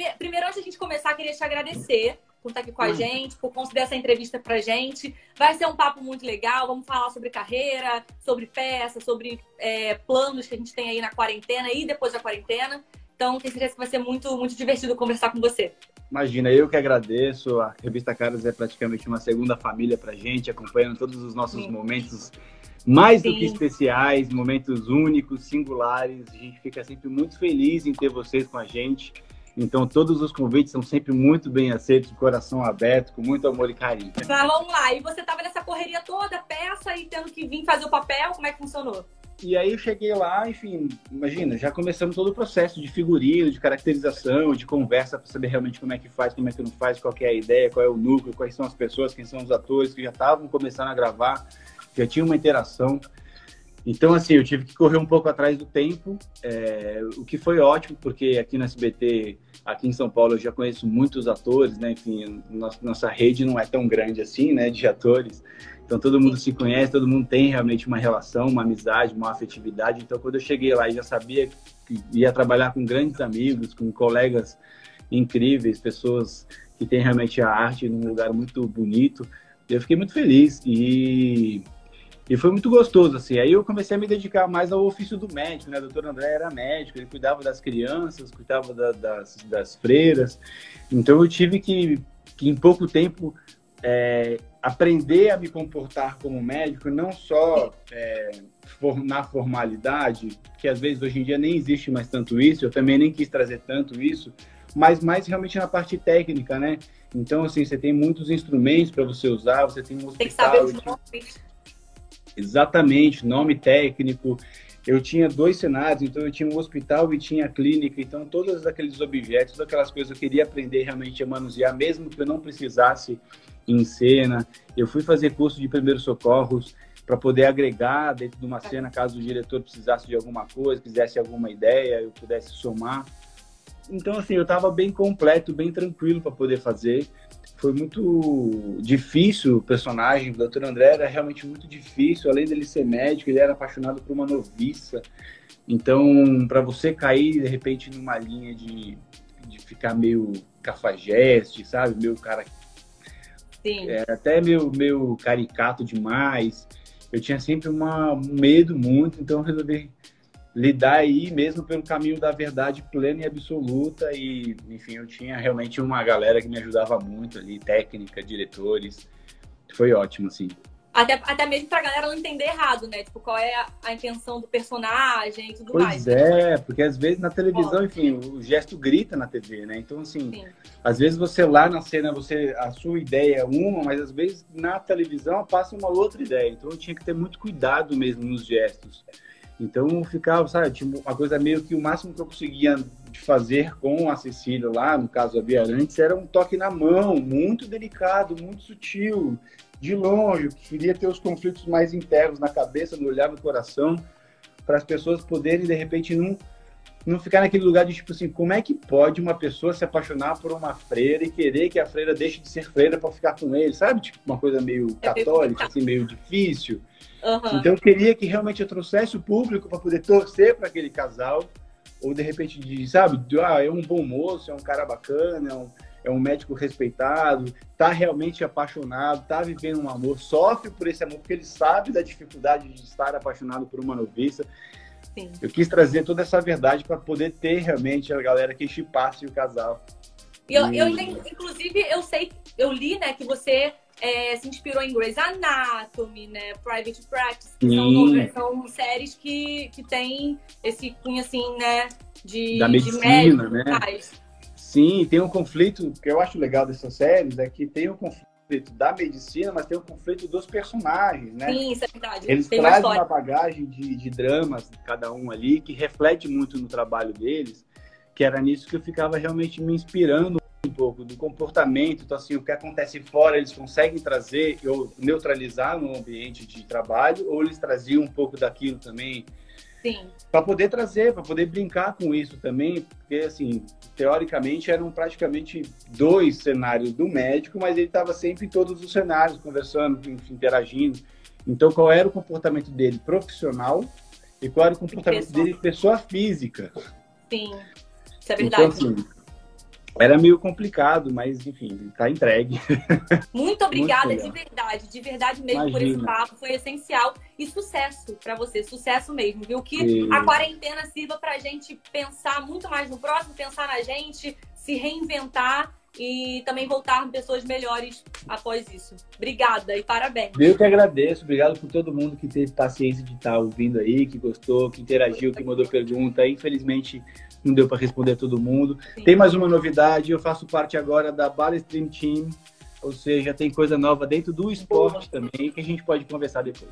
primeiro, primeiro, antes de a gente começar, queria te agradecer por estar aqui com a hum. gente, por conceder essa entrevista pra gente. Vai ser um papo muito legal. Vamos falar sobre carreira, sobre peça, sobre é, planos que a gente tem aí na quarentena e depois da quarentena. Então, tenho certeza que vai ser muito, muito divertido conversar com você. Imagina, eu que agradeço. A revista Caras é praticamente uma segunda família pra gente, acompanhando todos os nossos Sim. momentos mais Sim. do que especiais, momentos únicos, singulares. A gente fica sempre muito feliz em ter vocês com a gente. Então, todos os convites são sempre muito bem aceitos, coração aberto, com muito amor e carinho. Vamos lá. E você estava nessa correria toda, peça, e tendo que vir fazer o papel, como é que funcionou? E aí eu cheguei lá, enfim, imagina, já começamos todo o processo de figurino, de caracterização, de conversa para saber realmente como é que faz, como é que não faz, qual é a ideia, qual é o núcleo, quais são as pessoas, quem são os atores que já estavam começando a gravar, já tinha uma interação. Então, assim, eu tive que correr um pouco atrás do tempo, é, o que foi ótimo, porque aqui no SBT, aqui em São Paulo, eu já conheço muitos atores, né? Enfim, nossa, nossa rede não é tão grande assim, né, de atores. Então, todo mundo se conhece, todo mundo tem realmente uma relação, uma amizade, uma afetividade. Então, quando eu cheguei lá e já sabia que ia trabalhar com grandes amigos, com colegas incríveis, pessoas que têm realmente a arte num lugar muito bonito, eu fiquei muito feliz. E e foi muito gostoso, assim. Aí eu comecei a me dedicar mais ao ofício do médico, né? O doutor André era médico, ele cuidava das crianças, cuidava da, das, das freiras. Então eu tive que, que em pouco tempo, é, aprender a me comportar como médico, não só é, na formalidade, que às vezes hoje em dia nem existe mais tanto isso, eu também nem quis trazer tanto isso, mas mais realmente na parte técnica, né? Então, assim, você tem muitos instrumentos para você usar, você tem um hospital... Tem que saber os nomes Exatamente, nome técnico. Eu tinha dois cenários, então eu tinha um hospital e tinha a clínica, então todos aqueles objetos, todas aquelas coisas eu queria aprender realmente a manusear, mesmo que eu não precisasse em cena. Eu fui fazer curso de primeiros socorros para poder agregar dentro de uma cena, caso o diretor precisasse de alguma coisa, quisesse alguma ideia, eu pudesse somar. Então, assim, eu estava bem completo, bem tranquilo para poder fazer foi muito difícil o personagem. O Dr. André era realmente muito difícil. Além dele ser médico, ele era apaixonado por uma noviça. Então, para você cair de repente numa linha de, de ficar meio cafajeste, sabe? Meio cara. Sim. É, até meio, meio caricato demais. Eu tinha sempre uma, um medo muito, então eu resolvi lidar aí mesmo pelo caminho da verdade plena e absoluta e enfim eu tinha realmente uma galera que me ajudava muito ali técnica diretores foi ótimo assim até, até mesmo pra galera não entender errado, né? Tipo, qual é a, a intenção do personagem e tudo pois mais. Pois é, porque às vezes na televisão, enfim, o gesto grita na TV, né? Então, assim, Sim. às vezes você lá na cena, você a sua ideia é uma, mas às vezes na televisão passa uma outra ideia. Então eu tinha que ter muito cuidado mesmo nos gestos. Então ficava, sabe, tipo, uma coisa meio que o máximo que eu conseguia fazer com a Cecília lá, no caso a Bia antes, era um toque na mão, muito delicado, muito sutil, de longe. Queria ter os conflitos mais internos na cabeça, no olhar, no coração, para as pessoas poderem, de repente, não, não ficar naquele lugar de tipo assim, como é que pode uma pessoa se apaixonar por uma freira e querer que a freira deixe de ser freira para ficar com ele, sabe? Tipo, uma coisa meio é católica, assim, meio difícil. Uhum. Então eu queria que realmente eu trouxesse o público para poder torcer para aquele casal, ou de repente de, sabe, ah, é um bom moço, é um cara bacana, é um, é um médico respeitado, tá realmente apaixonado, tá vivendo um amor, sofre por esse amor porque ele sabe da dificuldade de estar apaixonado por uma noviça. Sim. Eu quis trazer toda essa verdade para poder ter realmente a galera que chipasse o casal. Eu, e... eu, inclusive, eu sei, eu li, né, que você é, se inspirou em Grey's Anatomy, né? Private Practice, que são, são, séries que, que tem esse cunho, assim, né? De, da medicina, de né? Sim, tem um conflito, que eu acho legal dessas séries, é que tem um conflito da medicina, mas tem um conflito dos personagens, né? Sim, isso é verdade. Eles tem trazem uma, uma bagagem de, de dramas, cada um ali, que reflete muito no trabalho deles, que era nisso que eu ficava realmente me inspirando um pouco do comportamento, então assim, o que acontece fora eles conseguem trazer ou neutralizar no ambiente de trabalho, ou eles traziam um pouco daquilo também. Sim. Para poder trazer, para poder brincar com isso também, porque assim, teoricamente eram praticamente dois cenários do médico, mas ele estava sempre em todos os cenários, conversando, interagindo. Então, qual era o comportamento dele profissional e qual era o comportamento pessoa. dele pessoa física? Sim, isso é então, verdade. Então, assim, Era meio complicado, mas enfim, tá entregue. Muito obrigada Muito de verdade, de verdade mesmo Imagina. por esse papo, foi essencial e sucesso para você, sucesso mesmo, viu? Que e... a quarentena sirva pra gente pensar muito mais no próximo, pensar na gente, se reinventar e também voltar pessoas melhores após isso. Obrigada e parabéns. Eu que agradeço, obrigado por todo mundo que teve paciência de estar ouvindo aí, que gostou, que interagiu, que mandou pergunta. Infelizmente não deu para responder a todo mundo. Sim. Tem mais uma novidade, eu faço parte agora da Bala Stream Team, ou seja, tem coisa nova dentro do esporte Boa. também que a gente pode conversar depois.